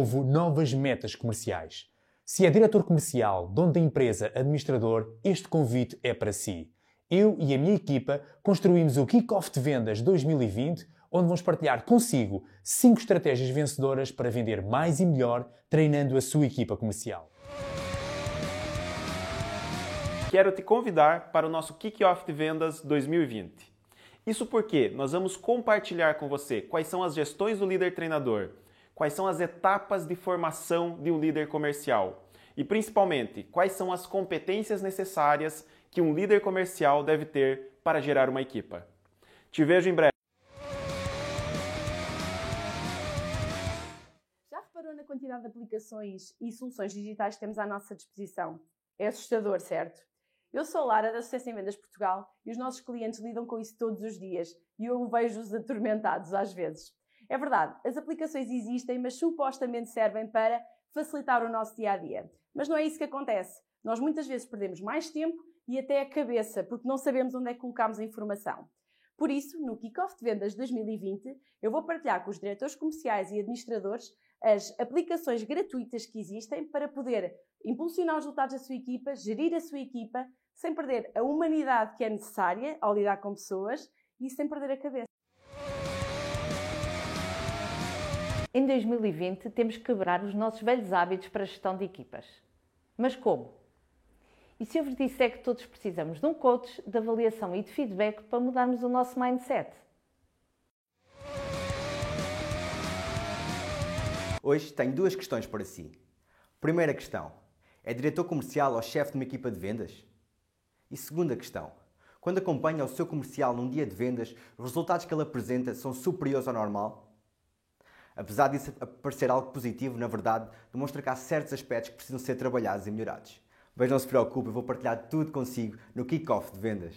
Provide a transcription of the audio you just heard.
novo novas metas comerciais. Se é diretor comercial, dono da empresa, administrador, este convite é para si. Eu e a minha equipa construímos o Kickoff de Vendas 2020, onde vamos partilhar consigo 5 estratégias vencedoras para vender mais e melhor, treinando a sua equipa comercial. Quero te convidar para o nosso Kickoff de Vendas 2020. Isso porque nós vamos compartilhar com você quais são as gestões do líder treinador, quais são as etapas de formação de um líder comercial e, principalmente, quais são as competências necessárias que um líder comercial deve ter para gerar uma equipa. Te vejo em breve. Já reparou na quantidade de aplicações e soluções digitais que temos à nossa disposição? É assustador, certo? Eu sou Lara da Sucesso em Vendas Portugal e os nossos clientes lidam com isso todos os dias e eu vejo-os atormentados às vezes. É verdade, as aplicações existem, mas supostamente servem para facilitar o nosso dia a dia. Mas não é isso que acontece. Nós muitas vezes perdemos mais tempo e até a cabeça, porque não sabemos onde é que colocamos a informação. Por isso, no Kickoff de Vendas 2020, eu vou partilhar com os diretores comerciais e administradores as aplicações gratuitas que existem para poder impulsionar os resultados da sua equipa, gerir a sua equipa, sem perder a humanidade que é necessária ao lidar com pessoas e sem perder a cabeça. Em 2020, temos que quebrar os nossos velhos hábitos para a gestão de equipas. Mas como? E se eu vos disser que todos precisamos de um coach, de avaliação e de feedback para mudarmos o nosso mindset? Hoje tenho duas questões para si. Primeira questão: é diretor comercial ou chefe de uma equipa de vendas? E segunda questão: quando acompanha o seu comercial num dia de vendas, os resultados que ele apresenta são superiores ao normal? Apesar disso parecer algo positivo, na verdade, demonstra que há certos aspectos que precisam ser trabalhados e melhorados. Mas não se preocupe, eu vou partilhar tudo consigo no Kickoff de Vendas.